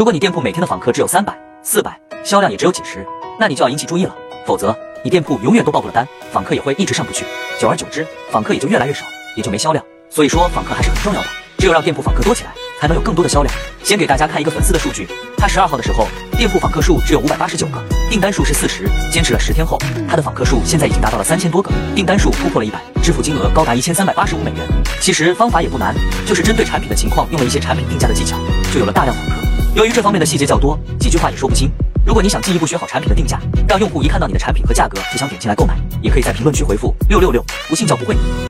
如果你店铺每天的访客只有三百、四百，销量也只有几十，那你就要引起注意了，否则你店铺永远都报不了单，访客也会一直上不去，久而久之，访客也就越来越少，也就没销量。所以说，访客还是很重要的，只有让店铺访客多起来，才能有更多的销量。先给大家看一个粉丝的数据，他十二号的时候，店铺访客数只有五百八十九个，订单数是四十，坚持了十天后，他的访客数现在已经达到了三千多个，订单数突破了一百，支付金额高达一千三百八十五美元。其实方法也不难，就是针对产品的情况用了一些产品定价的技巧，就有了大量访客。由于这方面的细节较多，几句话也说不清。如果你想进一步学好产品的定价，让用户一看到你的产品和价格就想点进来购买，也可以在评论区回复六六六，不信教不会你。